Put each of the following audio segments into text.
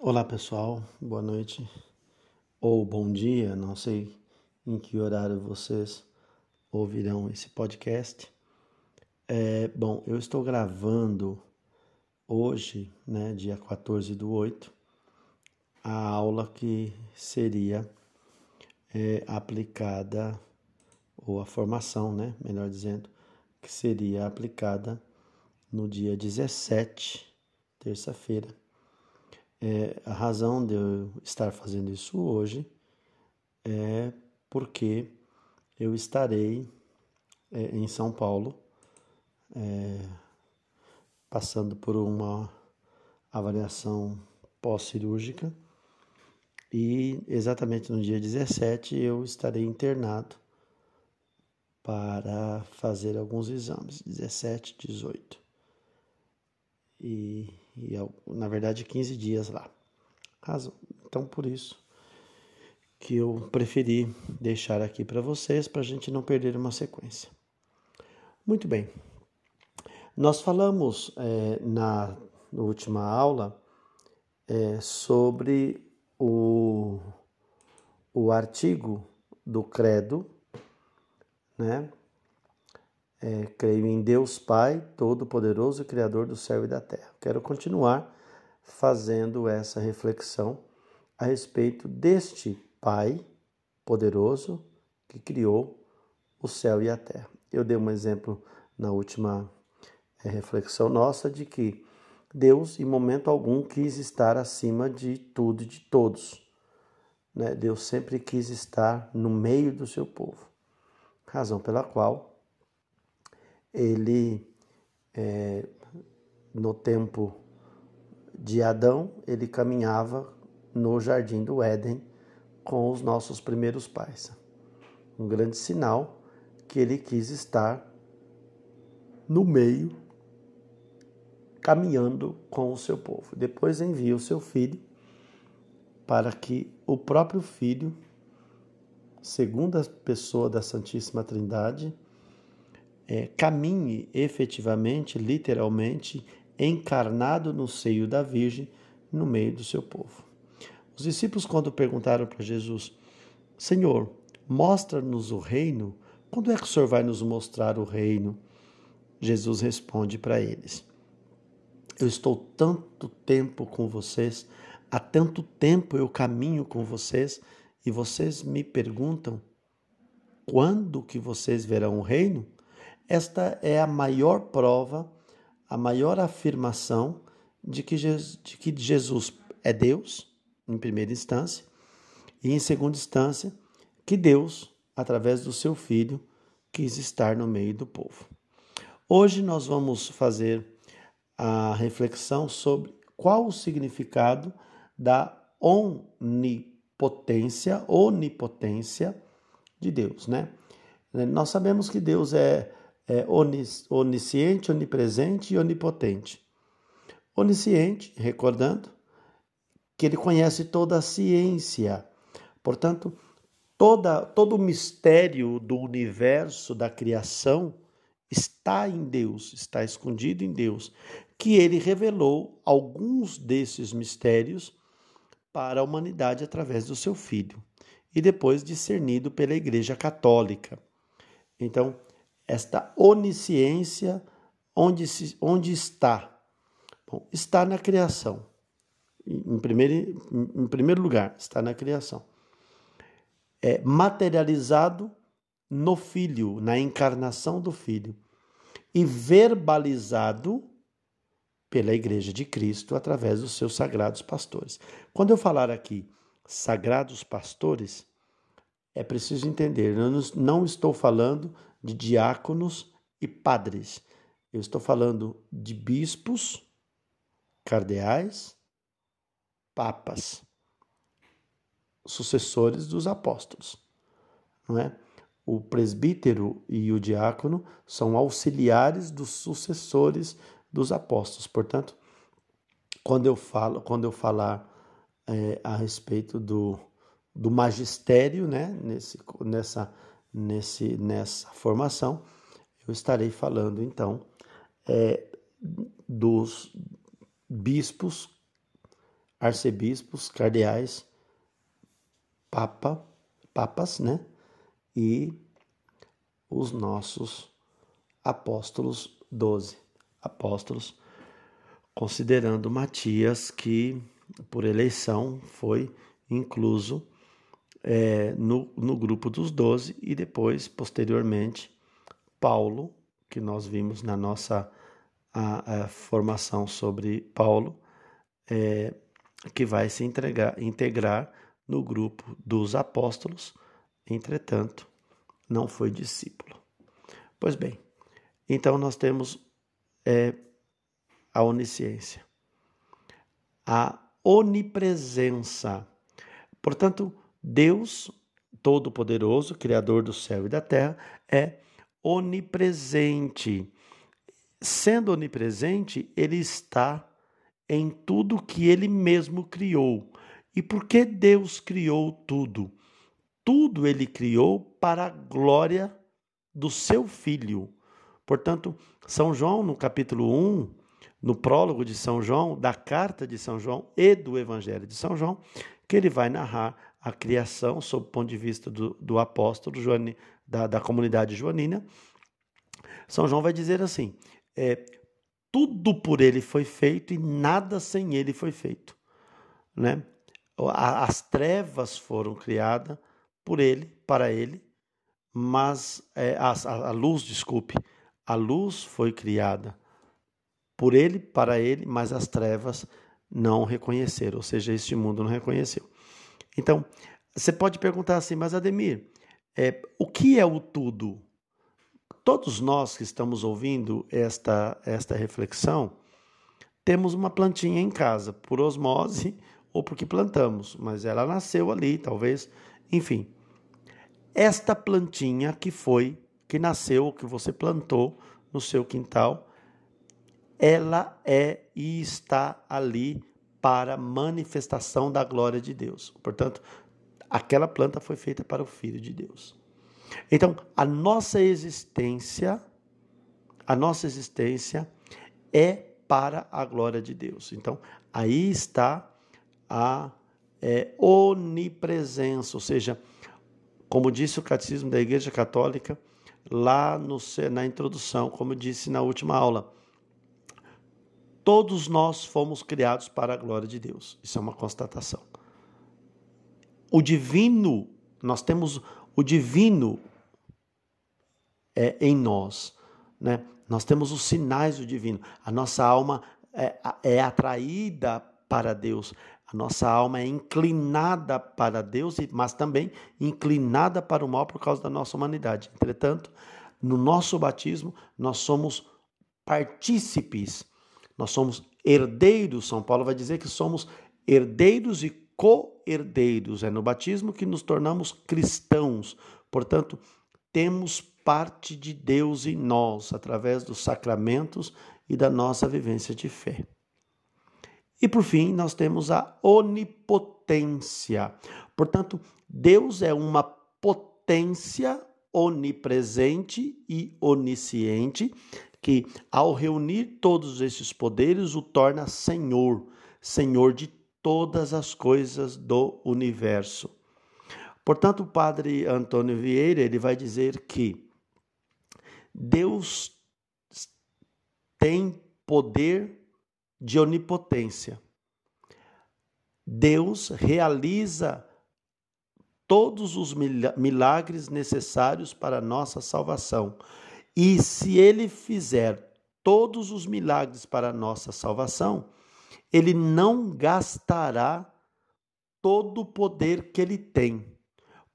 Olá pessoal, boa noite. Ou bom dia, não sei em que horário vocês ouvirão esse podcast. É, bom, eu estou gravando hoje, né, dia 14 do 8, a aula que seria é, aplicada, ou a formação, né, melhor dizendo, que seria aplicada no dia 17, terça-feira é, a razão de eu estar fazendo isso hoje é porque eu estarei é, em São Paulo, é, passando por uma avaliação pós-cirúrgica e exatamente no dia 17 eu estarei internado para fazer alguns exames, 17, 18 e, e na verdade 15 dias lá. Então por isso que eu preferi deixar aqui para vocês para a gente não perder uma sequência. Muito bem. Nós falamos é, na, última aula é, sobre o, o artigo do credo, né? é, creio em Deus Pai, Todo-Poderoso Criador do céu e da terra. Quero continuar fazendo essa reflexão a respeito deste Pai poderoso que criou o céu e a terra. Eu dei um exemplo na última é, reflexão nossa de que Deus, em momento algum, quis estar acima de tudo e de todos. Né? Deus sempre quis estar no meio do seu povo, razão pela qual ele, é, no tempo de Adão, ele caminhava no jardim do Éden com os nossos primeiros pais. Um grande sinal que ele quis estar no meio, caminhando com o seu povo. Depois envia o seu filho para que o próprio filho, segunda pessoa da Santíssima Trindade, é, caminhe efetivamente, literalmente, encarnado no seio da Virgem, no meio do seu povo. Os discípulos, quando perguntaram para Jesus, Senhor, mostra-nos o reino, quando é que o Senhor vai nos mostrar o reino? Jesus responde para eles: Eu estou tanto tempo com vocês, há tanto tempo eu caminho com vocês, e vocês me perguntam: quando que vocês verão o reino? Esta é a maior prova, a maior afirmação de que, Jesus, de que Jesus é Deus, em primeira instância, e em segunda instância, que Deus, através do seu Filho, quis estar no meio do povo. Hoje nós vamos fazer a reflexão sobre qual o significado da onipotência, onipotência de Deus, né? Nós sabemos que Deus é é onisciente, onipresente e onipotente. Onisciente, recordando que ele conhece toda a ciência, portanto, toda, todo o mistério do universo, da criação, está em Deus, está escondido em Deus, que ele revelou alguns desses mistérios para a humanidade através do seu Filho e depois discernido pela Igreja Católica. Então, esta onisciência, onde, se, onde está? Bom, está na criação. Em primeiro, em primeiro lugar, está na criação. É materializado no Filho, na encarnação do Filho, e verbalizado pela Igreja de Cristo através dos seus sagrados pastores. Quando eu falar aqui sagrados pastores, é preciso entender, eu não estou falando de diáconos e padres. Eu estou falando de bispos, cardeais, papas, sucessores dos apóstolos, não é? O presbítero e o diácono são auxiliares dos sucessores dos apóstolos. Portanto, quando eu falo, quando eu falar é, a respeito do, do magistério, né, nesse, nessa nesse, nessa formação, eu estarei falando então é, dos bispos, arcebispos, cardeais, papa, papas, né? E os nossos apóstolos, doze apóstolos, considerando Matias que por eleição foi incluso é, no, no grupo dos doze e depois, posteriormente, Paulo, que nós vimos na nossa a, a formação sobre Paulo, é, que vai se entregar, integrar no grupo dos apóstolos, entretanto, não foi discípulo. Pois bem, então nós temos é, a onisciência, a onipresença. Portanto, Deus Todo-Poderoso, Criador do céu e da terra, é onipresente. Sendo onipresente, ele está em tudo que ele mesmo criou. E por que Deus criou tudo? Tudo ele criou para a glória do seu filho. Portanto, São João, no capítulo 1, no prólogo de São João, da carta de São João e do Evangelho de São João, que ele vai narrar a criação sob o ponto de vista do, do apóstolo Joane, da, da comunidade joanina. São João vai dizer assim: é, tudo por ele foi feito e nada sem ele foi feito. Né? As trevas foram criadas por ele, para ele, mas é, a, a, luz, desculpe, a luz foi criada por ele, para ele, mas as trevas não reconheceram, ou seja, este mundo não reconheceu. Então, você pode perguntar assim, mas Ademir, é, o que é o tudo? Todos nós que estamos ouvindo esta, esta reflexão, temos uma plantinha em casa, por osmose ou porque plantamos, mas ela nasceu ali, talvez, enfim. Esta plantinha que foi, que nasceu, que você plantou no seu quintal, ela é e está ali para manifestação da glória de Deus. Portanto, aquela planta foi feita para o Filho de Deus. Então, a nossa existência, a nossa existência é para a glória de Deus. Então, aí está a é, onipresença, ou seja, como disse o Catecismo da Igreja Católica, lá no, na introdução, como disse na última aula, todos nós fomos criados para a glória de Deus. Isso é uma constatação. O divino, nós temos o divino é, em nós, né? Nós temos os sinais do divino. A nossa alma é, é atraída para Deus. A nossa alma é inclinada para Deus, mas também inclinada para o mal por causa da nossa humanidade. Entretanto, no nosso batismo, nós somos partícipes, nós somos herdeiros. São Paulo vai dizer que somos herdeiros e co-herdeiros. É no batismo que nos tornamos cristãos. Portanto, temos parte de Deus em nós, através dos sacramentos e da nossa vivência de fé. E por fim, nós temos a onipotência. Portanto, Deus é uma potência onipresente e onisciente que, ao reunir todos esses poderes, o torna Senhor, Senhor de todas as coisas do universo. Portanto, o padre Antônio Vieira ele vai dizer que Deus tem poder de onipotência. Deus realiza todos os milagres necessários para a nossa salvação. E se ele fizer todos os milagres para a nossa salvação, ele não gastará todo o poder que ele tem.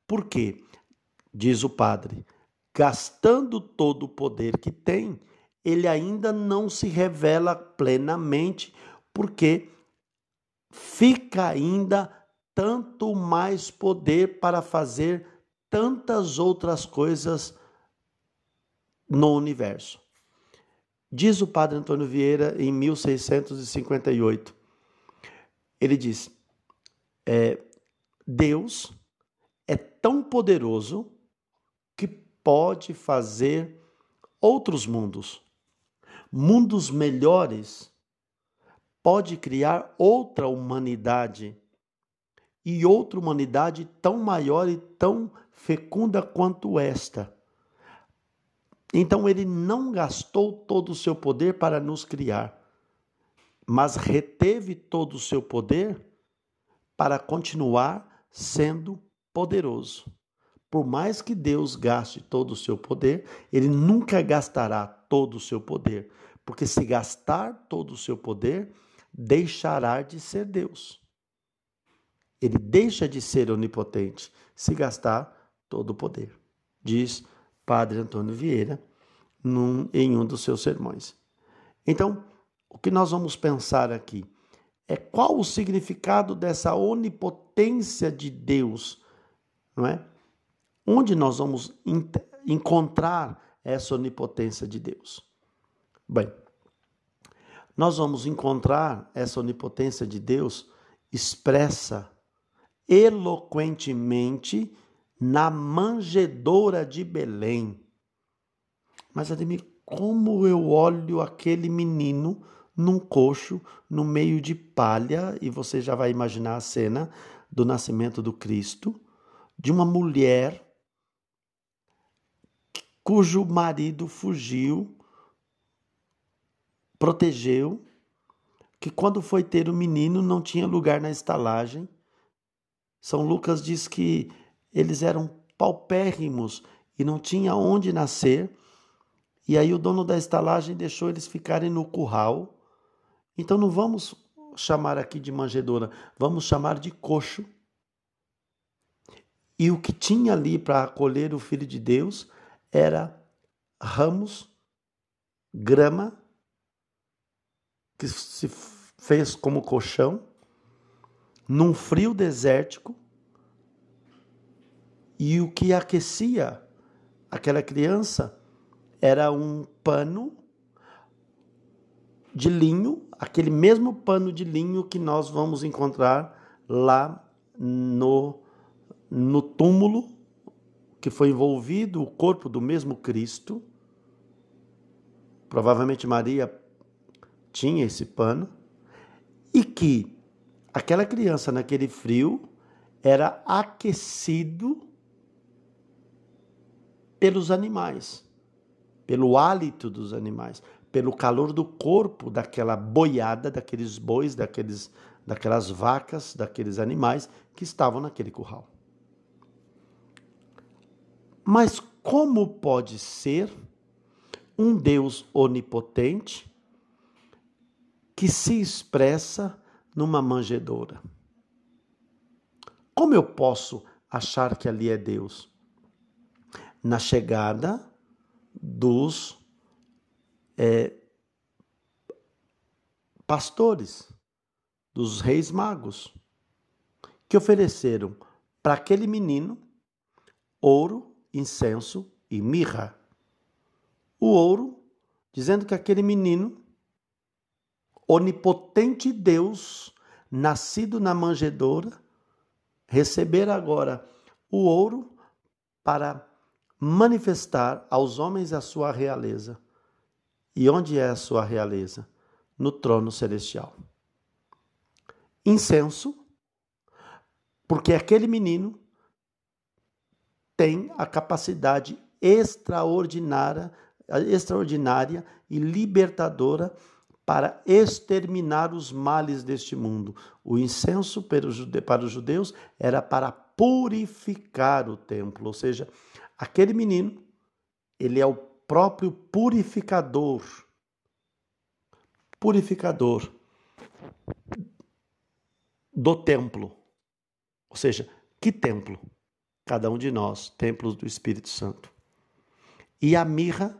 Por quê? Diz o padre, gastando todo o poder que tem, ele ainda não se revela plenamente, porque fica ainda tanto mais poder para fazer tantas outras coisas no universo. Diz o padre Antônio Vieira em 1658. Ele diz: é, Deus é tão poderoso que pode fazer outros mundos, mundos melhores, pode criar outra humanidade e outra humanidade tão maior e tão fecunda quanto esta. Então ele não gastou todo o seu poder para nos criar, mas reteve todo o seu poder para continuar sendo poderoso. Por mais que Deus gaste todo o seu poder, ele nunca gastará todo o seu poder, porque se gastar todo o seu poder, deixará de ser Deus. Ele deixa de ser onipotente se gastar todo o poder, diz Padre Antônio Vieira num, em um dos seus sermões. Então, o que nós vamos pensar aqui é qual o significado dessa onipotência de Deus, não é? Onde nós vamos encontrar essa onipotência de Deus? Bem, nós vamos encontrar essa onipotência de Deus expressa eloquentemente na manjedoura de Belém. Mas Ademir, como eu olho aquele menino num coxo no meio de palha, e você já vai imaginar a cena do nascimento do Cristo, de uma mulher cujo marido fugiu, protegeu, que quando foi ter o menino não tinha lugar na estalagem. São Lucas diz que eles eram paupérrimos e não tinha onde nascer. E aí o dono da estalagem deixou eles ficarem no curral. Então não vamos chamar aqui de manjedoura, vamos chamar de coxo. E o que tinha ali para acolher o filho de Deus era ramos, grama, que se fez como colchão, num frio desértico, e o que aquecia aquela criança era um pano de linho, aquele mesmo pano de linho que nós vamos encontrar lá no, no túmulo que foi envolvido o corpo do mesmo Cristo. Provavelmente Maria tinha esse pano. E que aquela criança, naquele frio, era aquecido pelos animais, pelo hálito dos animais, pelo calor do corpo daquela boiada, daqueles bois, daqueles, daquelas vacas, daqueles animais que estavam naquele curral. Mas como pode ser um Deus onipotente que se expressa numa manjedoura? Como eu posso achar que ali é Deus? Na chegada dos é, pastores, dos reis magos, que ofereceram para aquele menino ouro, incenso e mirra. O ouro, dizendo que aquele menino, onipotente Deus, nascido na manjedoura, receber agora o ouro para manifestar aos homens a sua realeza. E onde é a sua realeza? No trono celestial. Incenso, porque aquele menino tem a capacidade extraordinária, extraordinária e libertadora para exterminar os males deste mundo. O incenso para os judeus era para purificar o templo, ou seja, aquele menino, ele é o próprio purificador. Purificador do templo. Ou seja, que templo? cada um de nós, templos do Espírito Santo. E a mirra,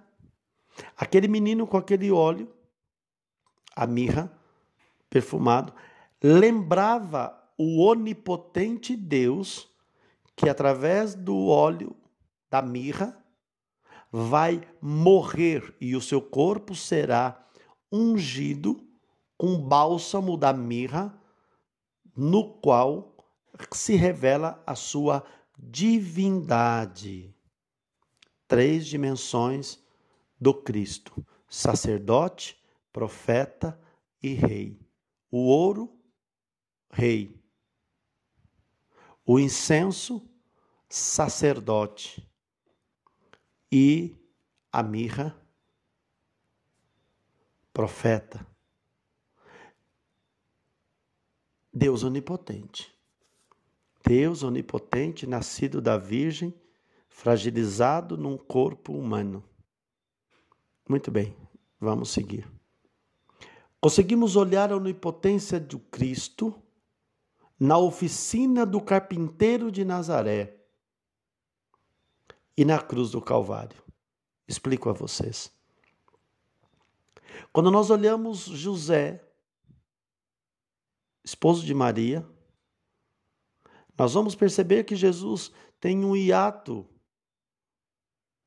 aquele menino com aquele óleo, a mirra perfumado, lembrava o onipotente Deus que através do óleo mirra vai morrer e o seu corpo será ungido com bálsamo da mirra, no qual se revela a sua divindade. Três dimensões do Cristo: sacerdote, profeta e rei. o ouro, rei, o incenso, sacerdote e a mirra, profeta. Deus onipotente. Deus onipotente, nascido da Virgem, fragilizado num corpo humano. Muito bem, vamos seguir. Conseguimos olhar a onipotência do Cristo na oficina do carpinteiro de Nazaré e na cruz do Calvário. Explico a vocês. Quando nós olhamos José, esposo de Maria, nós vamos perceber que Jesus tem um hiato.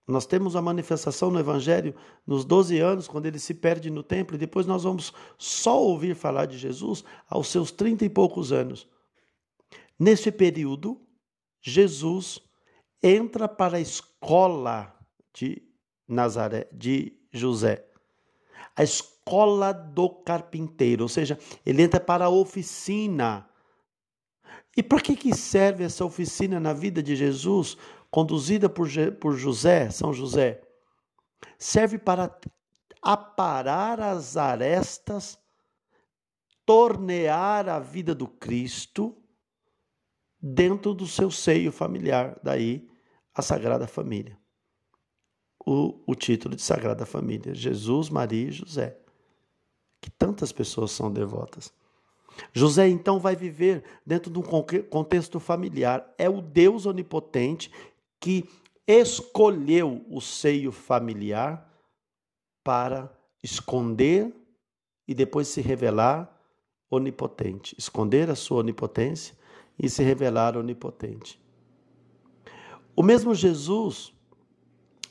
Nós temos a manifestação no Evangelho nos 12 anos, quando ele se perde no templo, e depois nós vamos só ouvir falar de Jesus aos seus 30 e poucos anos. Nesse período, Jesus entra para a escola de Nazaré, de José. A escola do carpinteiro, ou seja, ele entra para a oficina. E para que, que serve essa oficina na vida de Jesus, conduzida por, por José, São José? Serve para aparar as arestas, tornear a vida do Cristo dentro do seu seio familiar, daí a Sagrada Família. O, o título de Sagrada Família, Jesus, Maria e José, que tantas pessoas são devotas. José então vai viver dentro de um contexto familiar. É o Deus onipotente que escolheu o seio familiar para esconder e depois se revelar onipotente. Esconder a sua onipotência e se revelar onipotente. O mesmo Jesus,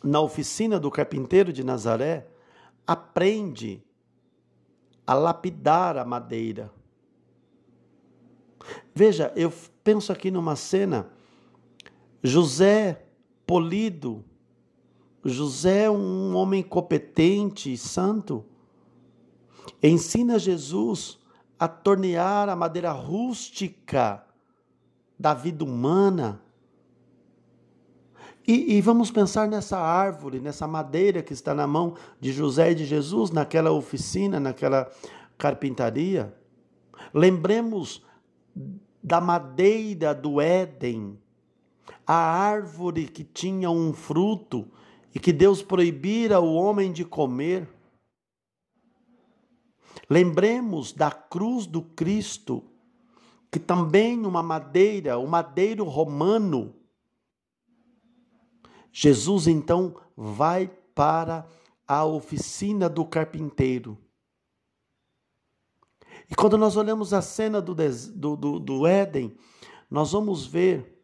na oficina do carpinteiro de Nazaré, aprende a lapidar a madeira. Veja, eu penso aqui numa cena, José polido, José, um homem competente e santo, ensina Jesus a tornear a madeira rústica da vida humana. E, e, vamos pensar nessa árvore, nessa madeira que está na mão de José e de Jesus, naquela oficina, naquela carpintaria. Lembremos da madeira do Éden, a árvore que tinha um fruto e que Deus proibira o homem de comer. Lembremos da cruz do Cristo, que também uma madeira, o madeiro romano. Jesus então vai para a oficina do carpinteiro. E quando nós olhamos a cena do, do, do, do Éden, nós vamos ver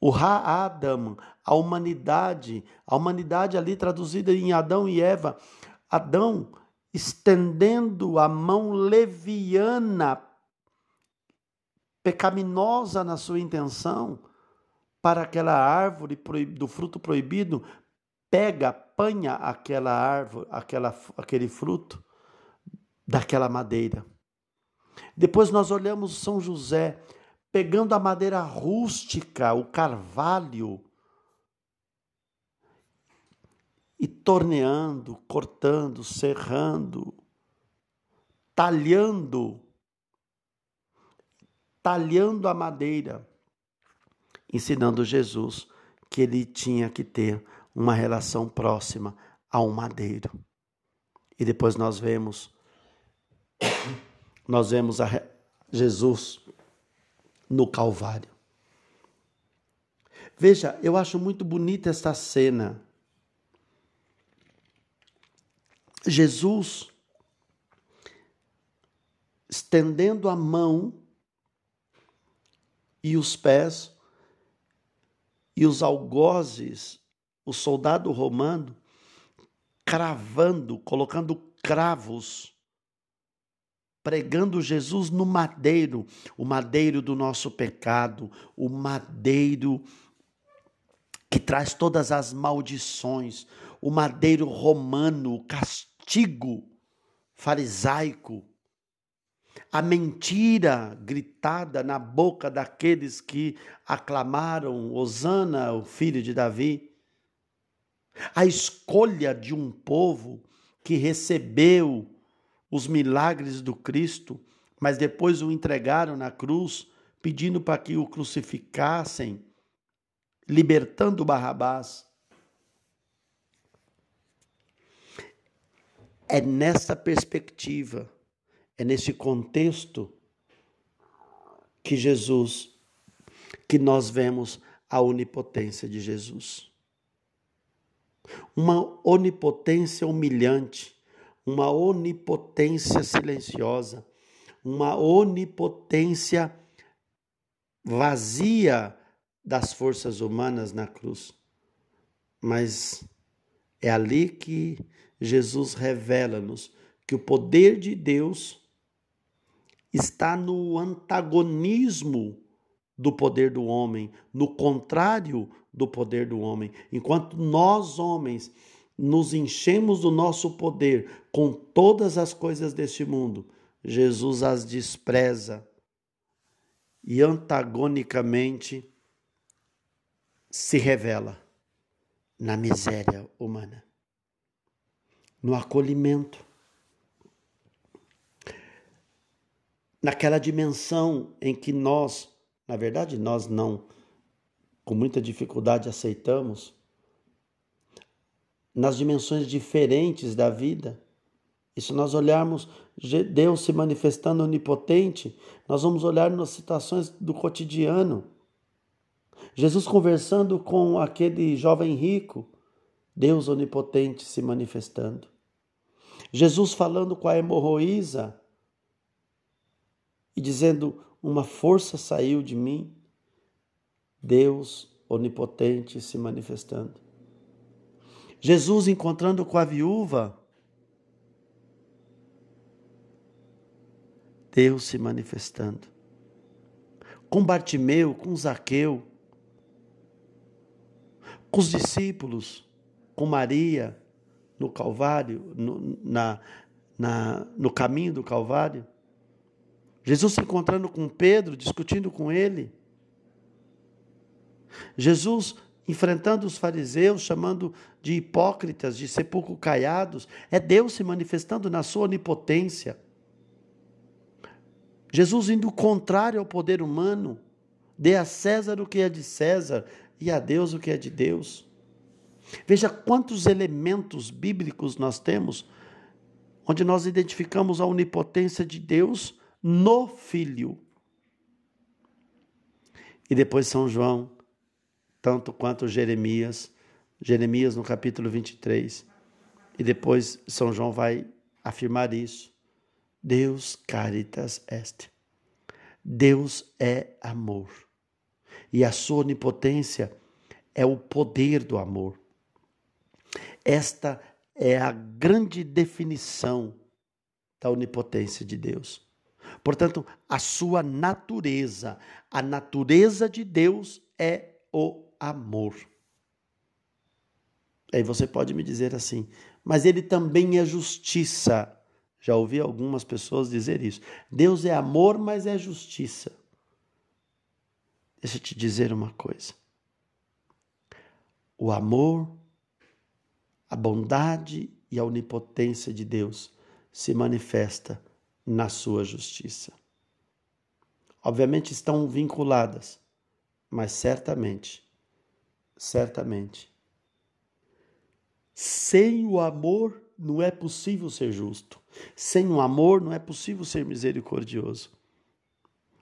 o Ha-Adam, a humanidade, a humanidade ali traduzida em Adão e Eva. Adão estendendo a mão leviana pecaminosa na sua intenção para aquela árvore do fruto proibido, pega, apanha aquela árvore, aquela, aquele fruto daquela madeira. Depois nós olhamos São José pegando a madeira rústica, o carvalho, e torneando, cortando, serrando, talhando talhando a madeira, ensinando Jesus que ele tinha que ter uma relação próxima ao madeiro. E depois nós vemos nós vemos Jesus no Calvário. Veja, eu acho muito bonita esta cena. Jesus estendendo a mão e os pés, e os algozes, o soldado romano, cravando, colocando cravos, pregando Jesus no madeiro, o madeiro do nosso pecado, o madeiro que traz todas as maldições, o madeiro romano, o castigo farisaico a mentira gritada na boca daqueles que aclamaram Osana, o filho de Davi, a escolha de um povo que recebeu os milagres do Cristo, mas depois o entregaram na cruz, pedindo para que o crucificassem, libertando Barrabás. É nessa perspectiva, é nesse contexto que Jesus, que nós vemos a onipotência de Jesus. Uma onipotência humilhante, uma onipotência silenciosa, uma onipotência vazia das forças humanas na cruz. Mas é ali que Jesus revela-nos que o poder de Deus está no antagonismo do poder do homem, no contrário do poder do homem. Enquanto nós, homens, nos enchemos do nosso poder com todas as coisas deste mundo, Jesus as despreza e antagonicamente se revela na miséria humana, no acolhimento, naquela dimensão em que nós, na verdade, nós não com muita dificuldade aceitamos, nas dimensões diferentes da vida. E se nós olharmos Deus se manifestando onipotente, nós vamos olhar nas situações do cotidiano. Jesus conversando com aquele jovem rico, Deus onipotente se manifestando. Jesus falando com a hemorroísa e dizendo: Uma força saiu de mim. Deus onipotente se manifestando. Jesus encontrando com a viúva, Deus se manifestando. Com Bartimeu, com Zaqueu, com os discípulos, com Maria no Calvário, no, na, na, no caminho do Calvário. Jesus se encontrando com Pedro, discutindo com ele. Jesus enfrentando os fariseus, chamando de hipócritas, de sepulcro caiados, é Deus se manifestando na sua onipotência. Jesus indo contrário ao poder humano, dê a César o que é de César e a Deus o que é de Deus. Veja quantos elementos bíblicos nós temos onde nós identificamos a onipotência de Deus no Filho. E depois São João tanto quanto Jeremias, Jeremias no capítulo 23. E depois São João vai afirmar isso. Deus caritas est. Deus é amor. E a sua onipotência é o poder do amor. Esta é a grande definição da onipotência de Deus. Portanto, a sua natureza, a natureza de Deus é o amor. Aí você pode me dizer assim, mas ele também é justiça. Já ouvi algumas pessoas dizer isso. Deus é amor, mas é justiça. Deixa eu te dizer uma coisa. O amor, a bondade e a onipotência de Deus se manifesta na sua justiça. Obviamente estão vinculadas, mas certamente certamente. Sem o amor não é possível ser justo. Sem o amor não é possível ser misericordioso.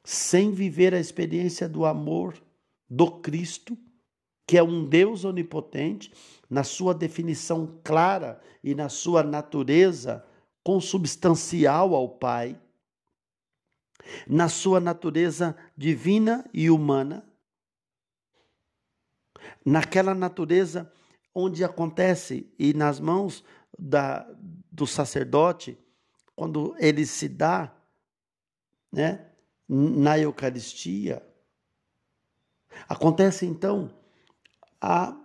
Sem viver a experiência do amor do Cristo, que é um Deus onipotente, na sua definição clara e na sua natureza consubstancial ao Pai, na sua natureza divina e humana, naquela natureza onde acontece e nas mãos da, do sacerdote, quando ele se dá né, na Eucaristia, acontece então a,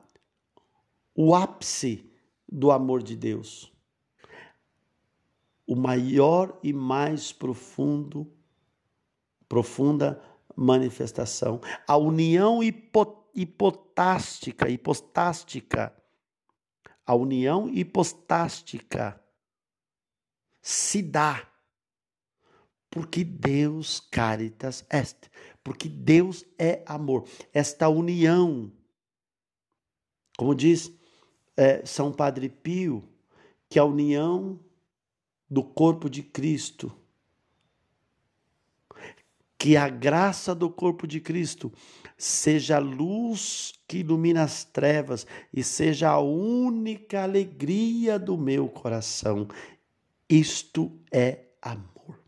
o ápice do amor de Deus. O maior e mais profundo profunda manifestação. A união hipotástica, hipostástica, a união hipostástica se dá porque Deus caritas est, porque Deus é amor. Esta união, como diz é, São Padre Pio, que a união do corpo de Cristo, que a graça do corpo de Cristo seja a luz que ilumina as trevas e seja a única alegria do meu coração. Isto é amor.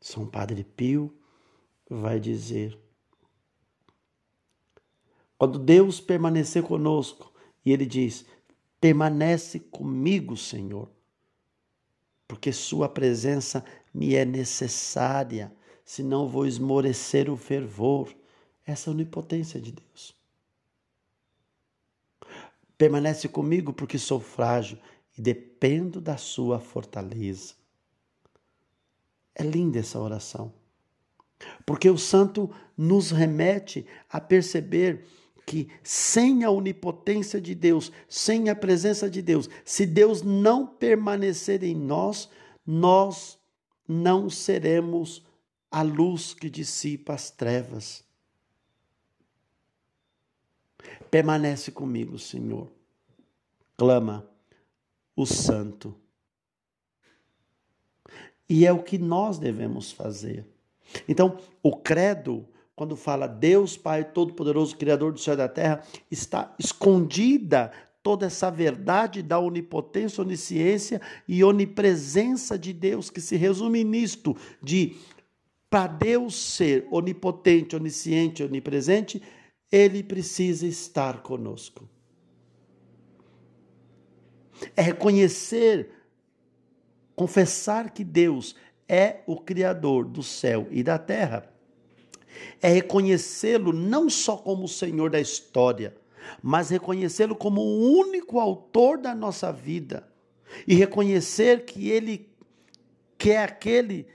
São Padre Pio vai dizer: quando Deus permanecer conosco, e ele diz: permanece comigo, Senhor, porque Sua presença me é necessária, senão vou esmorecer o fervor. Essa é a onipotência de Deus. Permanece comigo porque sou frágil e dependo da Sua fortaleza. É linda essa oração. Porque o santo nos remete a perceber que sem a onipotência de Deus, sem a presença de Deus, se Deus não permanecer em nós, nós não seremos a luz que dissipa as trevas. Permanece comigo, Senhor. Clama o santo. E é o que nós devemos fazer. Então, o credo quando fala Deus Pai Todo-Poderoso, Criador do céu e da terra, está escondida toda essa verdade da onipotência, onisciência e onipresença de Deus, que se resume nisto: de para Deus ser onipotente, onisciente, onipresente, ele precisa estar conosco. É reconhecer, confessar que Deus é o Criador do céu e da terra é reconhecê-lo não só como o Senhor da história, mas reconhecê-lo como o único autor da nossa vida e reconhecer que ele que é aquele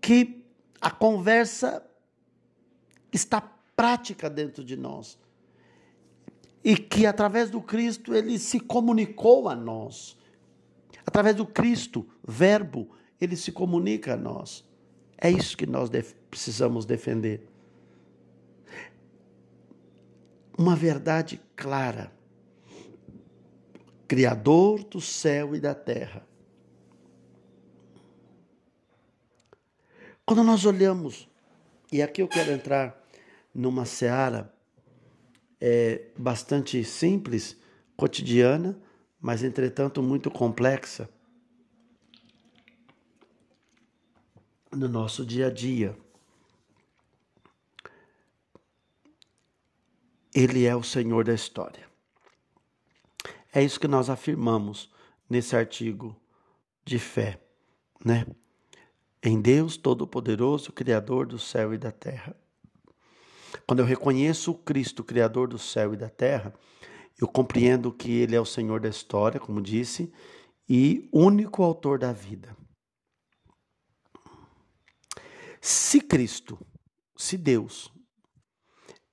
que a conversa está prática dentro de nós. E que através do Cristo ele se comunicou a nós. Através do Cristo, Verbo, ele se comunica a nós. É isso que nós def precisamos defender. Uma verdade clara. Criador do céu e da terra. Quando nós olhamos, e aqui eu quero entrar numa seara é, bastante simples, cotidiana, mas entretanto muito complexa. No nosso dia a dia. Ele é o Senhor da história. É isso que nós afirmamos nesse artigo de fé, né? Em Deus Todo-Poderoso, Criador do céu e da terra. Quando eu reconheço o Cristo, Criador do céu e da terra, eu compreendo que Ele é o Senhor da história, como disse, e único autor da vida. Se Cristo, se Deus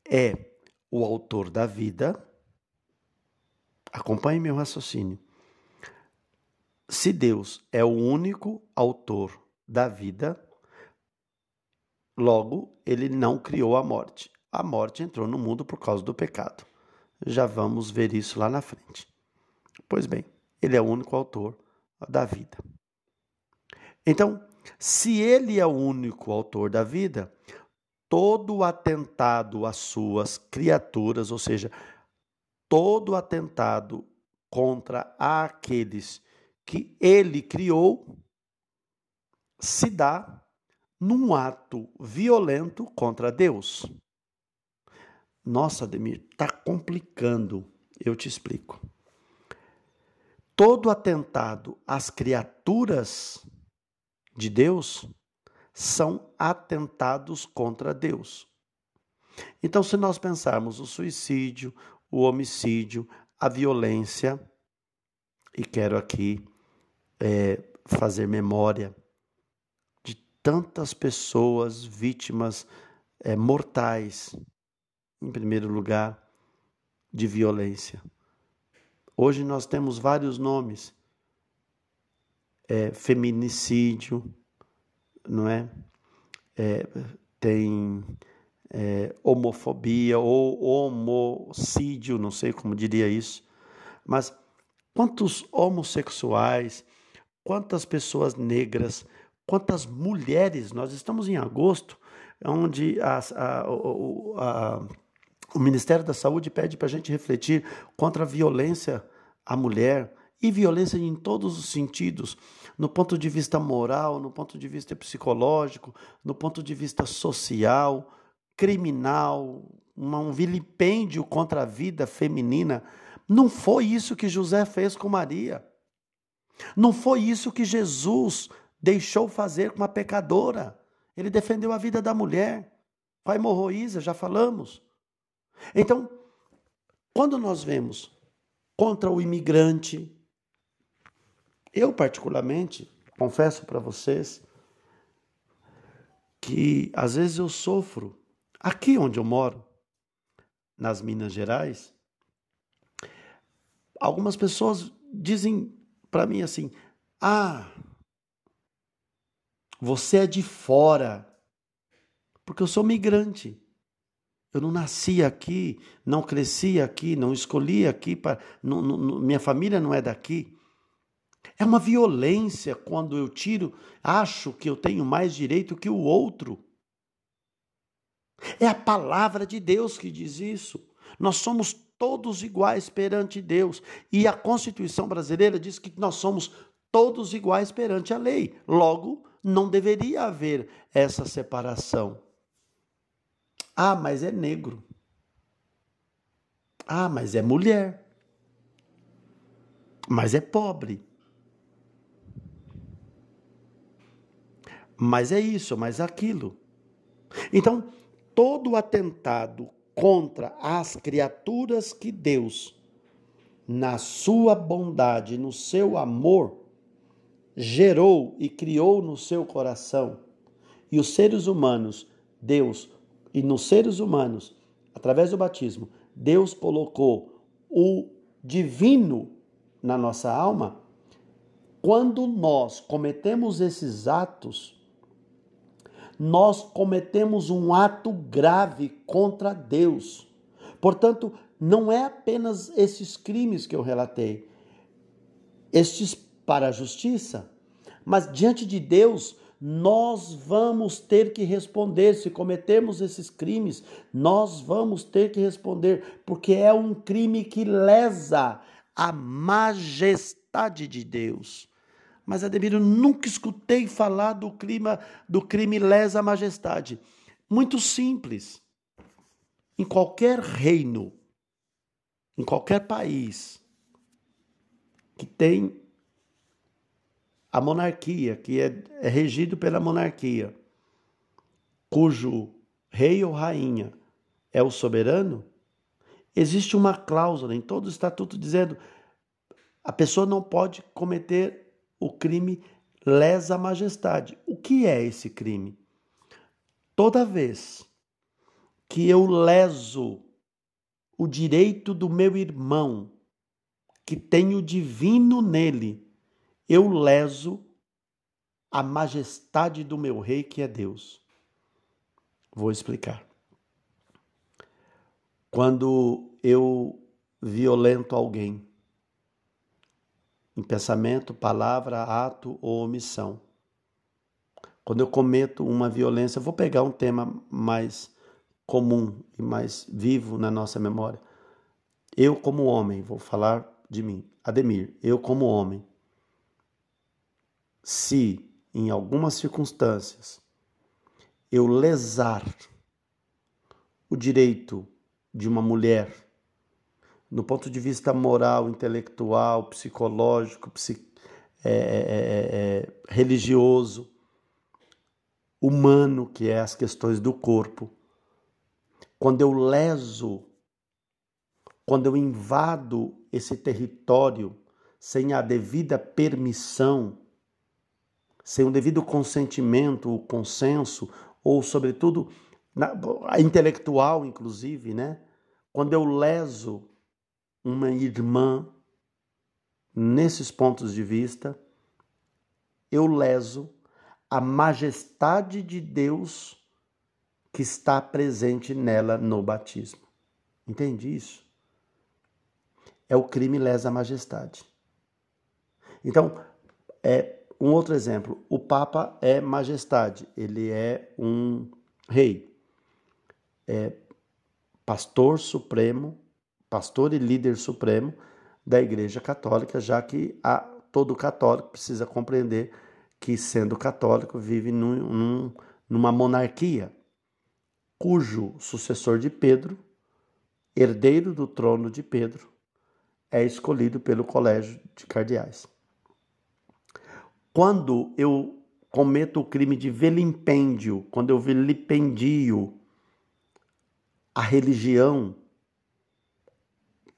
é o autor da vida, acompanhe meu raciocínio. Se Deus é o único autor da vida, logo ele não criou a morte. A morte entrou no mundo por causa do pecado. Já vamos ver isso lá na frente. Pois bem, ele é o único autor da vida. Então, se ele é o único autor da vida, todo atentado às suas criaturas, ou seja, todo atentado contra aqueles que ele criou, se dá num ato violento contra Deus. Nossa, Ademir, está complicando. Eu te explico. Todo atentado às criaturas de Deus são atentados contra Deus. Então, se nós pensarmos o suicídio, o homicídio, a violência, e quero aqui é, fazer memória de tantas pessoas vítimas é, mortais, em primeiro lugar, de violência. Hoje nós temos vários nomes: é, feminicídio, não é? é tem é, homofobia ou homocídio, não sei como diria isso, mas quantos homossexuais, quantas pessoas negras, quantas mulheres, nós estamos em agosto, onde a, a, a, o Ministério da Saúde pede para a gente refletir contra a violência à mulher e violência em todos os sentidos, no ponto de vista moral, no ponto de vista psicológico, no ponto de vista social, criminal, um vilipêndio contra a vida feminina. Não foi isso que José fez com Maria. Não foi isso que Jesus deixou fazer com uma pecadora. Ele defendeu a vida da mulher. Pai Morroísa, já falamos. Então, quando nós vemos contra o imigrante, eu particularmente, confesso para vocês, que às vezes eu sofro aqui onde eu moro, nas Minas Gerais. Algumas pessoas dizem para mim assim: "Ah, você é de fora, porque eu sou migrante. Eu não nasci aqui, não cresci aqui, não escolhi aqui, para, não, não, minha família não é daqui. É uma violência quando eu tiro, acho que eu tenho mais direito que o outro. É a palavra de Deus que diz isso. Nós somos todos iguais perante Deus. E a Constituição brasileira diz que nós somos todos iguais perante a lei. Logo, não deveria haver essa separação. Ah, mas é negro. Ah, mas é mulher. Mas é pobre. Mas é isso, mas aquilo. Então, todo atentado contra as criaturas que Deus, na sua bondade, no seu amor, gerou e criou no seu coração, e os seres humanos, Deus e nos seres humanos, através do batismo, Deus colocou o divino na nossa alma, quando nós cometemos esses atos, nós cometemos um ato grave contra Deus. Portanto, não é apenas esses crimes que eu relatei, estes para a justiça, mas diante de Deus, nós vamos ter que responder. Se cometemos esses crimes, nós vamos ter que responder, porque é um crime que lesa a majestade de Deus. Mas, Ademir, eu nunca escutei falar do, clima, do crime lesa majestade. Muito simples. Em qualquer reino, em qualquer país que tem a monarquia, que é, é regido pela monarquia, cujo rei ou rainha é o soberano, existe uma cláusula em todo o estatuto dizendo a pessoa não pode cometer o crime lesa majestade. O que é esse crime? Toda vez que eu leso o direito do meu irmão, que tem o divino nele, eu leso a majestade do meu rei, que é Deus. Vou explicar. Quando eu violento alguém, em pensamento, palavra, ato ou omissão, quando eu cometo uma violência, vou pegar um tema mais comum e mais vivo na nossa memória. Eu, como homem, vou falar de mim. Ademir, eu, como homem, se em algumas circunstâncias eu lesar o direito de uma mulher no ponto de vista moral, intelectual, psicológico, é, é, é, é, religioso, humano, que é as questões do corpo, quando eu leso, quando eu invado esse território sem a devida permissão, sem o devido consentimento, o consenso, ou sobretudo na, intelectual, inclusive, né? Quando eu leso uma irmã nesses pontos de vista, eu leso a majestade de Deus que está presente nela no batismo. Entende isso? É o crime lesa majestade. Então, é um outro exemplo. O Papa é majestade, ele é um rei. É pastor supremo, pastor e líder supremo da Igreja Católica, já que a, todo católico precisa compreender que, sendo católico, vive num, num, numa monarquia, cujo sucessor de Pedro, herdeiro do trono de Pedro, é escolhido pelo colégio de cardeais. Quando eu cometo o crime de vilimpêndio, quando eu vilipendio a religião,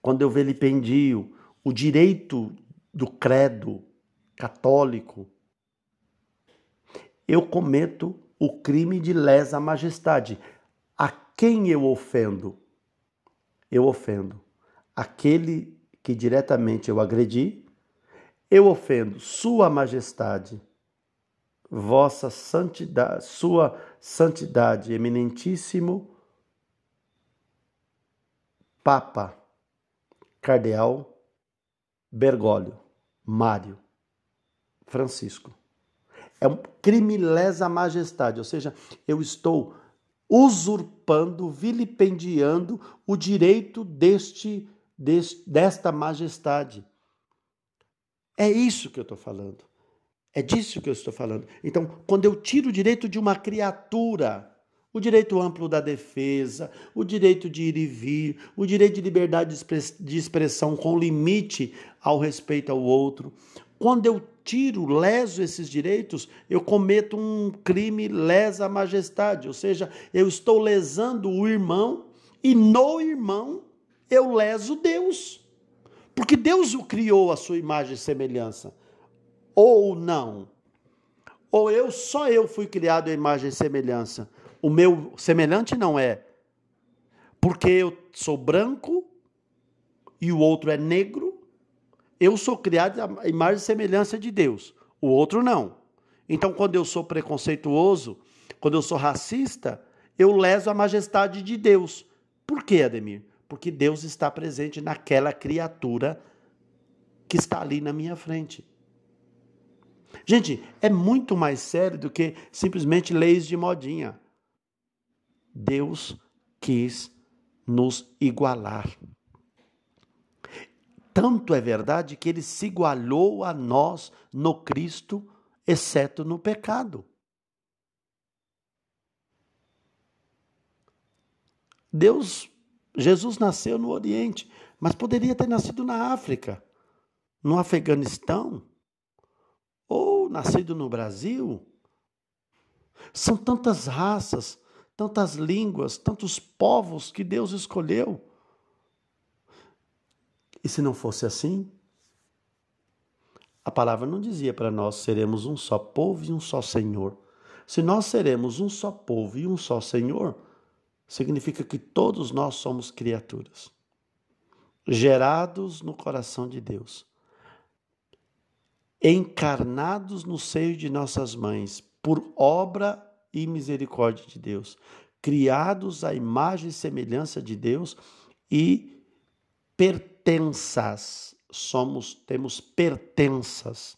quando eu vilipendio o direito do credo católico, eu cometo o crime de lesa majestade. A quem eu ofendo? Eu ofendo aquele que diretamente eu agredi, eu ofendo Sua Majestade, Vossa Santidade, Sua Santidade, Eminentíssimo Papa Cardeal Bergoglio Mário Francisco. É um crime lesa majestade, ou seja, eu estou usurpando, vilipendiando o direito deste, deste desta majestade. É isso que eu estou falando. É disso que eu estou falando. Então, quando eu tiro o direito de uma criatura, o direito amplo da defesa, o direito de ir e vir, o direito de liberdade de expressão com limite ao respeito ao outro, quando eu tiro, leso esses direitos, eu cometo um crime lesa majestade, ou seja, eu estou lesando o irmão e no irmão eu leso Deus. Porque Deus o criou a sua imagem e semelhança. Ou não. Ou eu, só eu fui criado à imagem e semelhança. O meu semelhante não é. Porque eu sou branco e o outro é negro. Eu sou criado à imagem e semelhança de Deus. O outro não. Então, quando eu sou preconceituoso, quando eu sou racista, eu leso a majestade de Deus. Por quê, Ademir? porque Deus está presente naquela criatura que está ali na minha frente. Gente, é muito mais sério do que simplesmente leis de modinha. Deus quis nos igualar. Tanto é verdade que ele se igualou a nós no Cristo, exceto no pecado. Deus Jesus nasceu no Oriente, mas poderia ter nascido na África, no Afeganistão, ou nascido no Brasil. São tantas raças, tantas línguas, tantos povos que Deus escolheu. E se não fosse assim, a palavra não dizia para nós seremos um só povo e um só Senhor. Se nós seremos um só povo e um só Senhor, significa que todos nós somos criaturas, gerados no coração de Deus, encarnados no seio de nossas mães, por obra e misericórdia de Deus, criados à imagem e semelhança de Deus e pertenças. Somos, temos pertenças.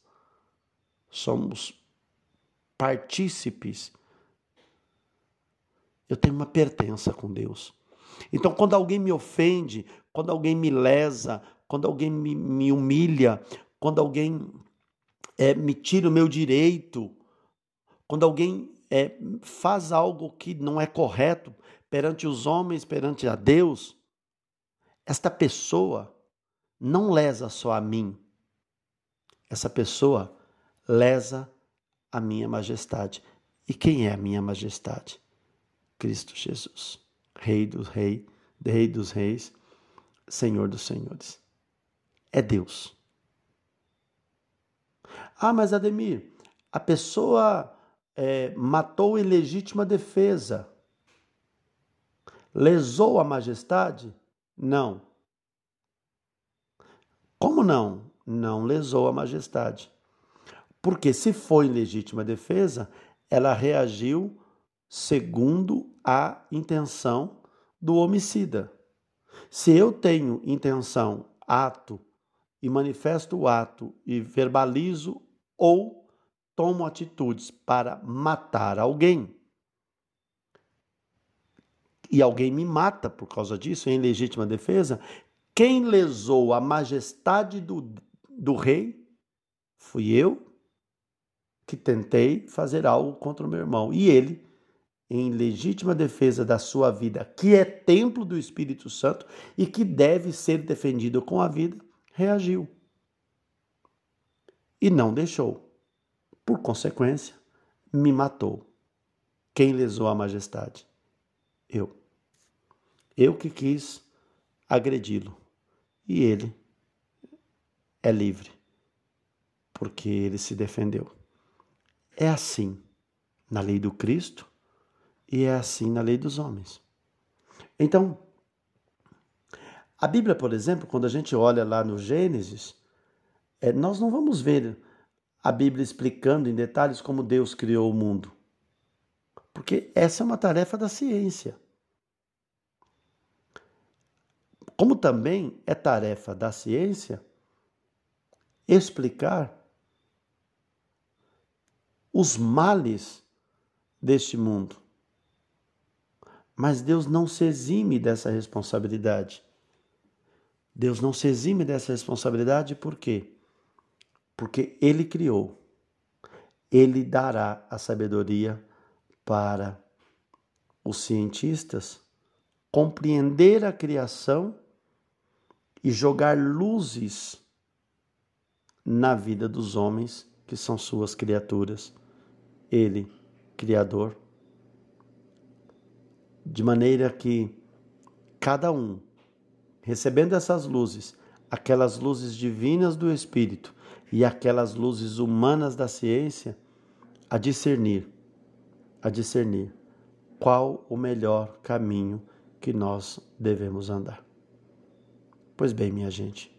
Somos partícipes eu tenho uma pertença com Deus. Então, quando alguém me ofende, quando alguém me lesa, quando alguém me, me humilha, quando alguém é, me tira o meu direito, quando alguém é, faz algo que não é correto perante os homens, perante a Deus, esta pessoa não lesa só a mim, essa pessoa lesa a minha majestade. E quem é a minha majestade? Cristo Jesus, Rei dos Reis, Rei dos Reis, Senhor dos Senhores. É Deus. Ah, mas Ademir, A pessoa é, matou em legítima defesa. Lesou a majestade? Não. Como não? Não lesou a majestade. Porque se foi em legítima defesa, ela reagiu segundo a intenção do homicida. Se eu tenho intenção, ato, e manifesto o ato e verbalizo ou tomo atitudes para matar alguém, e alguém me mata por causa disso, em legítima defesa, quem lesou a majestade do, do rei fui eu que tentei fazer algo contra o meu irmão. E ele, em legítima defesa da sua vida, que é templo do Espírito Santo e que deve ser defendido com a vida, reagiu. E não deixou. Por consequência, me matou. Quem lesou a majestade? Eu. Eu que quis agredi-lo. E ele é livre, porque ele se defendeu. É assim na lei do Cristo e é assim na lei dos homens. Então, a Bíblia, por exemplo, quando a gente olha lá no Gênesis, é, nós não vamos ver a Bíblia explicando em detalhes como Deus criou o mundo. Porque essa é uma tarefa da ciência. Como também é tarefa da ciência explicar os males deste mundo. Mas Deus não se exime dessa responsabilidade. Deus não se exime dessa responsabilidade por quê? Porque Ele criou. Ele dará a sabedoria para os cientistas compreender a criação e jogar luzes na vida dos homens que são suas criaturas ele, Criador, de maneira que cada um, recebendo essas luzes, aquelas luzes divinas do Espírito e aquelas luzes humanas da ciência, a discernir, a discernir qual o melhor caminho que nós devemos andar. Pois bem, minha gente,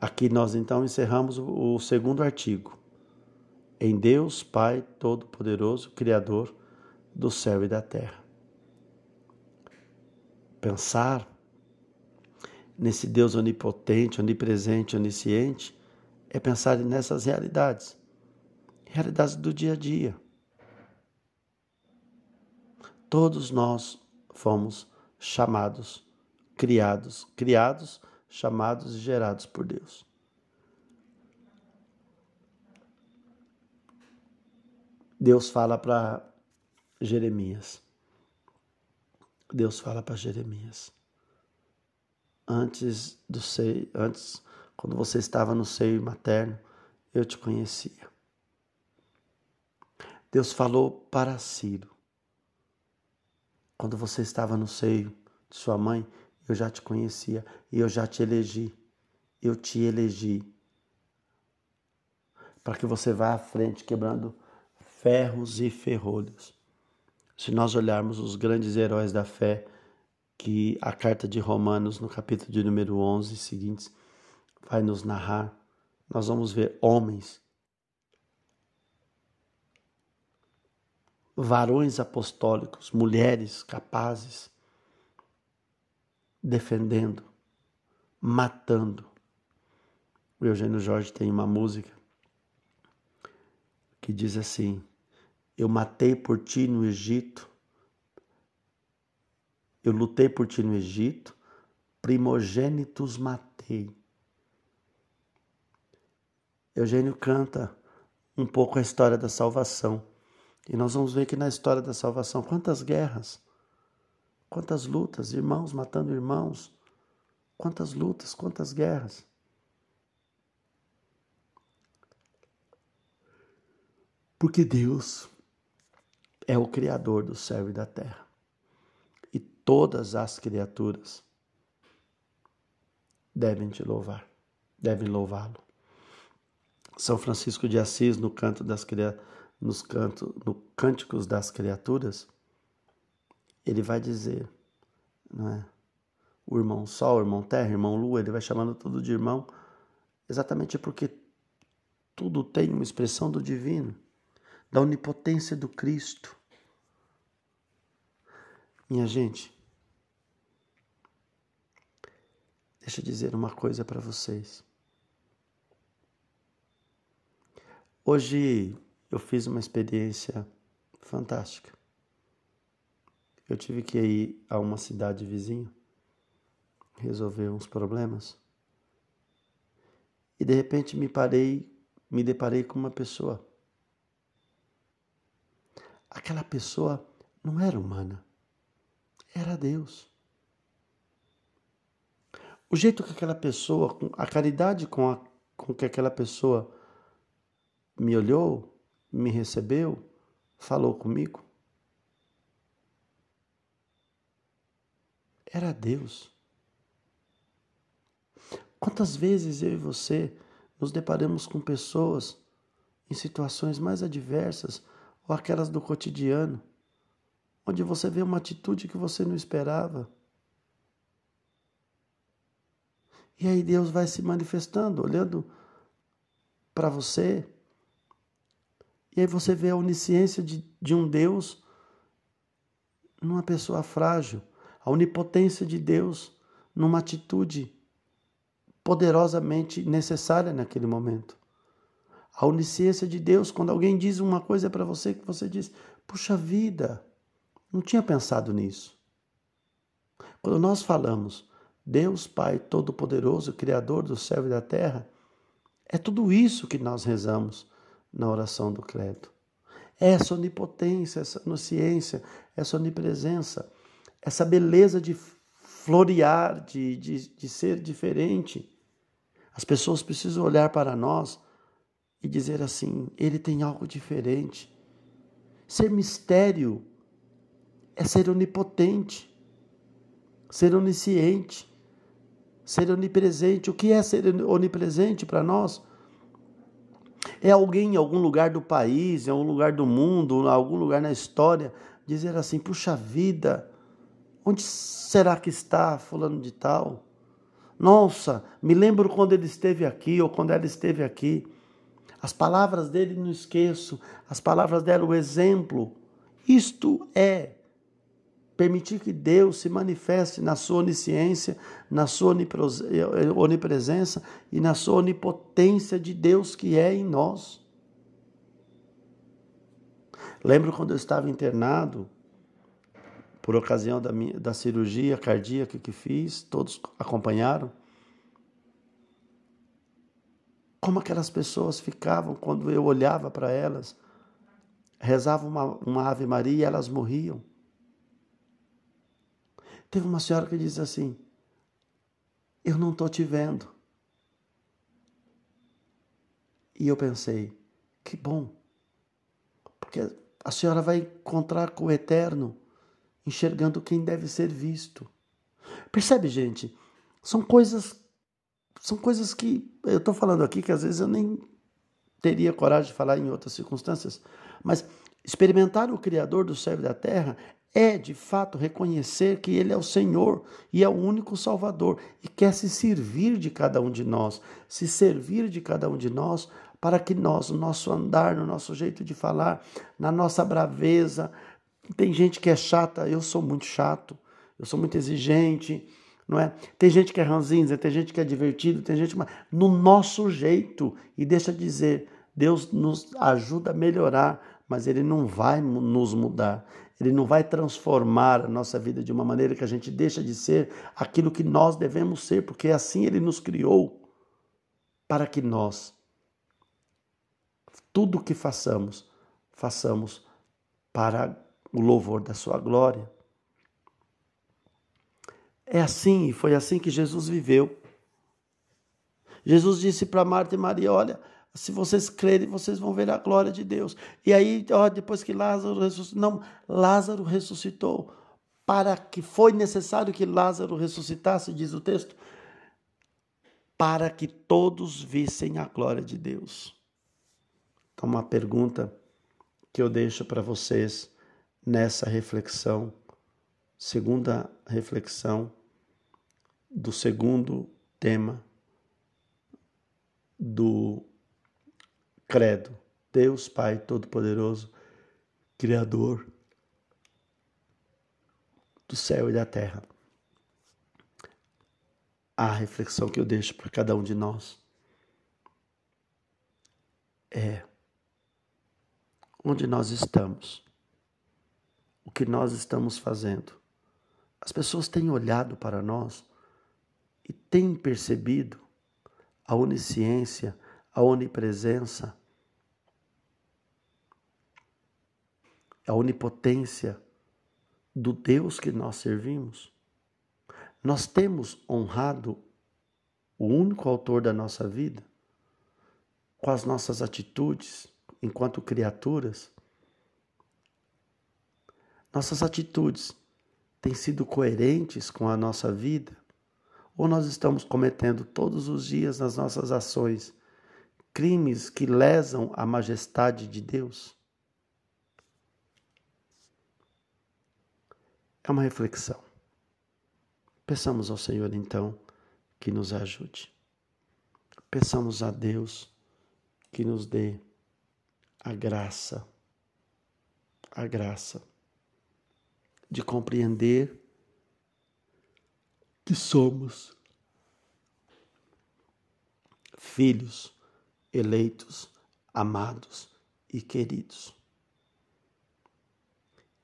aqui nós então encerramos o segundo artigo em Deus Pai Todo-Poderoso, Criador do céu e da terra. Pensar nesse Deus onipotente, onipresente, onisciente, é pensar nessas realidades, realidades do dia a dia. Todos nós fomos chamados, criados, criados, chamados e gerados por Deus. Deus fala para Jeremias. Deus fala para Jeremias. Antes do seio, antes quando você estava no seio materno, eu te conhecia. Deus falou para Ciro. Quando você estava no seio de sua mãe, eu já te conhecia e eu já te elegi. Eu te elegi para que você vá à frente quebrando ferros e ferrolhos. Se nós olharmos os grandes heróis da fé, que a carta de Romanos, no capítulo de número 11 seguintes, vai nos narrar, nós vamos ver homens, varões apostólicos, mulheres capazes, defendendo, matando. O Eugênio Jorge tem uma música que diz assim: eu matei por ti no Egito. Eu lutei por ti no Egito. Primogênitos matei. Eugênio canta um pouco a história da salvação. E nós vamos ver que na história da salvação, quantas guerras, quantas lutas, irmãos matando irmãos, quantas lutas, quantas guerras. Porque Deus é o Criador do céu e da terra. Todas as criaturas devem te louvar, devem louvá-lo. São Francisco de Assis, no canto das nos canto, no Cânticos das Criaturas, ele vai dizer, não é? O irmão Sol, o irmão Terra, o irmão Lua, ele vai chamando tudo de irmão, exatamente porque tudo tem uma expressão do divino, da onipotência do Cristo. Minha gente, deixa eu dizer uma coisa para vocês. Hoje eu fiz uma experiência fantástica. Eu tive que ir a uma cidade vizinha resolver uns problemas. E de repente me parei, me deparei com uma pessoa. Aquela pessoa não era humana, era Deus. O jeito que aquela pessoa, a caridade com, a, com que aquela pessoa me olhou, me recebeu, falou comigo, era Deus. Quantas vezes eu e você nos deparamos com pessoas em situações mais adversas ou aquelas do cotidiano, onde você vê uma atitude que você não esperava. E aí Deus vai se manifestando, olhando para você. E aí você vê a onisciência de, de um Deus numa pessoa frágil, a onipotência de Deus numa atitude poderosamente necessária naquele momento. A onisciência de Deus, quando alguém diz uma coisa para você que você diz, puxa vida, não tinha pensado nisso. Quando nós falamos Deus Pai Todo-Poderoso, Criador do céu e da terra, é tudo isso que nós rezamos na oração do credo. Essa onipotência, essa onisciência, essa onipresença, essa beleza de florear, de, de, de ser diferente, as pessoas precisam olhar para nós e dizer assim: ele tem algo diferente. Ser mistério é ser onipotente, ser onisciente, ser onipresente. O que é ser onipresente para nós? É alguém em algum lugar do país, em algum lugar do mundo, em algum lugar na história, dizer assim: puxa vida, onde será que está Fulano de Tal? Nossa, me lembro quando ele esteve aqui ou quando ela esteve aqui. As palavras dele não esqueço, as palavras dela, o exemplo. Isto é permitir que Deus se manifeste na sua onisciência, na sua onipresença e na sua onipotência de Deus que é em nós. Lembro quando eu estava internado, por ocasião da, minha, da cirurgia cardíaca que fiz, todos acompanharam. Como aquelas pessoas ficavam quando eu olhava para elas, rezavam uma, uma Ave Maria e elas morriam. Teve uma senhora que disse assim: Eu não estou te vendo. E eu pensei: Que bom, porque a senhora vai encontrar com o Eterno enxergando quem deve ser visto. Percebe, gente? São coisas são coisas que eu estou falando aqui que às vezes eu nem teria coragem de falar em outras circunstâncias, mas experimentar o Criador do céu e da terra é de fato reconhecer que Ele é o Senhor e é o único Salvador e quer se servir de cada um de nós, se servir de cada um de nós para que nós, no nosso andar, no nosso jeito de falar, na nossa braveza, tem gente que é chata, eu sou muito chato, eu sou muito exigente, não é? Tem gente que é ranzinza, tem gente que é divertido, tem gente no nosso jeito. E deixa dizer, Deus nos ajuda a melhorar, mas ele não vai nos mudar. Ele não vai transformar a nossa vida de uma maneira que a gente deixa de ser aquilo que nós devemos ser, porque assim ele nos criou para que nós tudo o que façamos, façamos para o louvor da sua glória. É assim, e foi assim que Jesus viveu. Jesus disse para Marta e Maria: Olha, se vocês crerem, vocês vão ver a glória de Deus. E aí, ó, depois que Lázaro ressuscitou, não, Lázaro ressuscitou. Para que foi necessário que Lázaro ressuscitasse, diz o texto, para que todos vissem a glória de Deus. Então, uma pergunta que eu deixo para vocês nessa reflexão, segunda reflexão do segundo tema do Credo. Deus Pai Todo-Poderoso, Criador do céu e da terra. A reflexão que eu deixo para cada um de nós é onde nós estamos, o que nós estamos fazendo. As pessoas têm olhado para nós e têm percebido a onisciência, a onipresença, a onipotência do Deus que nós servimos. Nós temos honrado o único autor da nossa vida com as nossas atitudes enquanto criaturas. Nossas atitudes têm sido coerentes com a nossa vida? Ou nós estamos cometendo todos os dias nas nossas ações crimes que lesam a majestade de Deus? É uma reflexão. Peçamos ao Senhor então que nos ajude. Peçamos a Deus que nos dê a graça, a graça de compreender que somos filhos eleitos, amados e queridos.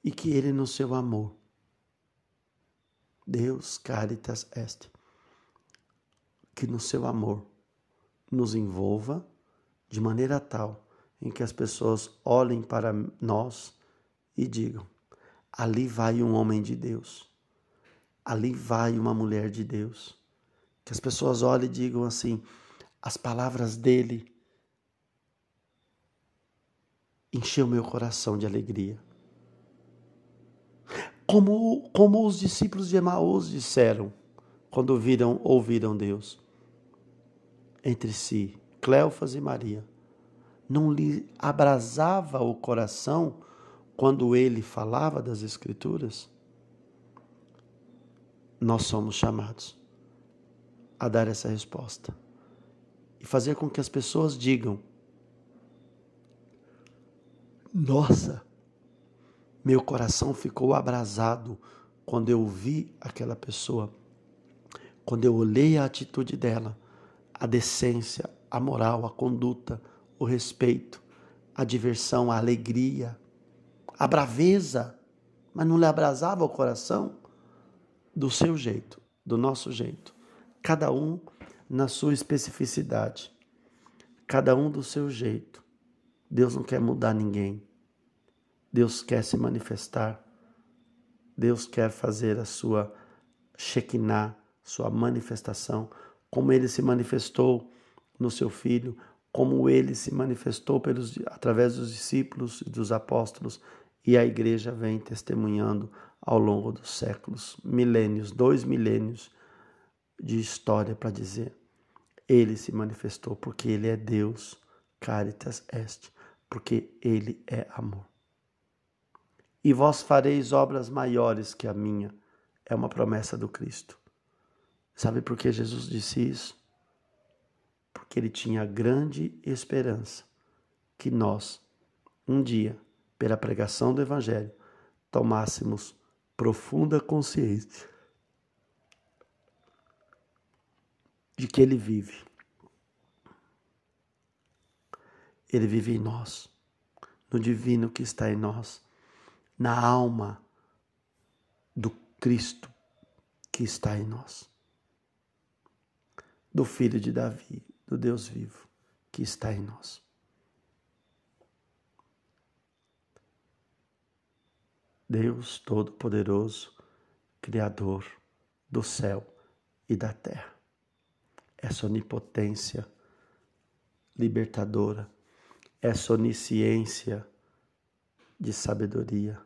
E que Ele, no seu amor, Deus caritas est. Que no seu amor nos envolva de maneira tal em que as pessoas olhem para nós e digam: ali vai um homem de Deus, ali vai uma mulher de Deus. Que as pessoas olhem e digam assim: as palavras dele encheu meu coração de alegria. Como, como os discípulos de Emaús disseram quando viram, ouviram Deus. Entre si, Cleofas e Maria. Não lhe abrasava o coração quando ele falava das Escrituras? Nós somos chamados a dar essa resposta e fazer com que as pessoas digam: Nossa, meu coração ficou abrasado quando eu vi aquela pessoa, quando eu olhei a atitude dela, a decência, a moral, a conduta, o respeito, a diversão, a alegria, a braveza, mas não lhe abrasava o coração? Do seu jeito, do nosso jeito, cada um na sua especificidade, cada um do seu jeito. Deus não quer mudar ninguém. Deus quer se manifestar, Deus quer fazer a sua Shekinah, sua manifestação, como ele se manifestou no seu filho, como ele se manifestou pelos, através dos discípulos e dos apóstolos, e a igreja vem testemunhando ao longo dos séculos, milênios, dois milênios de história para dizer. Ele se manifestou porque ele é Deus, caritas est, porque ele é amor e vós fareis obras maiores que a minha. É uma promessa do Cristo. Sabe por que Jesus disse isso? Porque ele tinha grande esperança que nós, um dia, pela pregação do Evangelho, tomássemos profunda consciência de que Ele vive. Ele vive em nós, no divino que está em nós na alma do Cristo que está em nós, do Filho de Davi, do Deus vivo que está em nós. Deus Todo-Poderoso, Criador do céu e da terra. Essa onipotência libertadora, essa onisciência de sabedoria,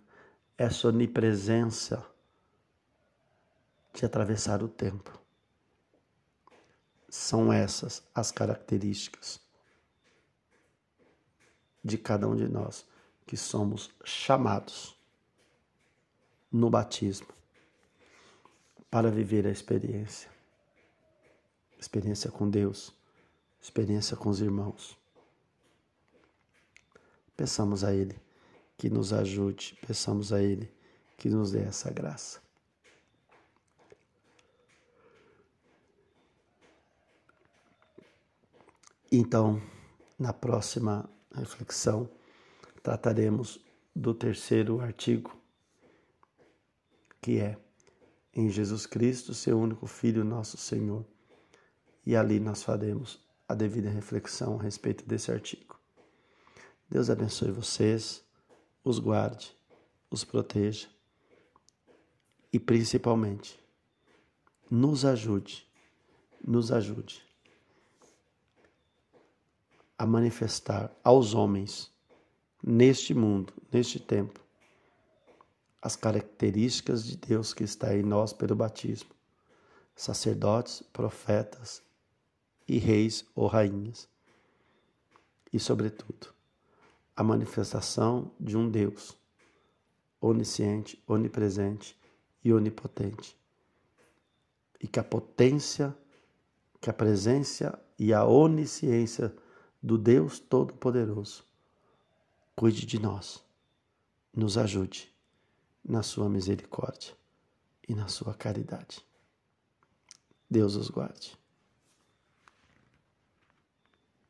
essa onipresença de atravessar o tempo. São essas as características de cada um de nós que somos chamados no batismo para viver a experiência. Experiência com Deus, experiência com os irmãos. Peçamos a Ele que nos ajude, peçamos a Ele que nos dê essa graça. Então, na próxima reflexão, trataremos do terceiro artigo, que é em Jesus Cristo, seu único Filho, nosso Senhor. E ali nós faremos a devida reflexão a respeito desse artigo. Deus abençoe vocês, os guarde, os proteja e principalmente nos ajude, nos ajude a manifestar aos homens neste mundo, neste tempo, as características de Deus que está em nós pelo batismo. Sacerdotes, profetas e reis ou rainhas. E, sobretudo, a manifestação de um Deus onisciente, onipresente e onipotente. E que a potência, que a presença e a onisciência do Deus Todo-Poderoso. Cuide de nós, nos ajude na sua misericórdia e na sua caridade. Deus os guarde.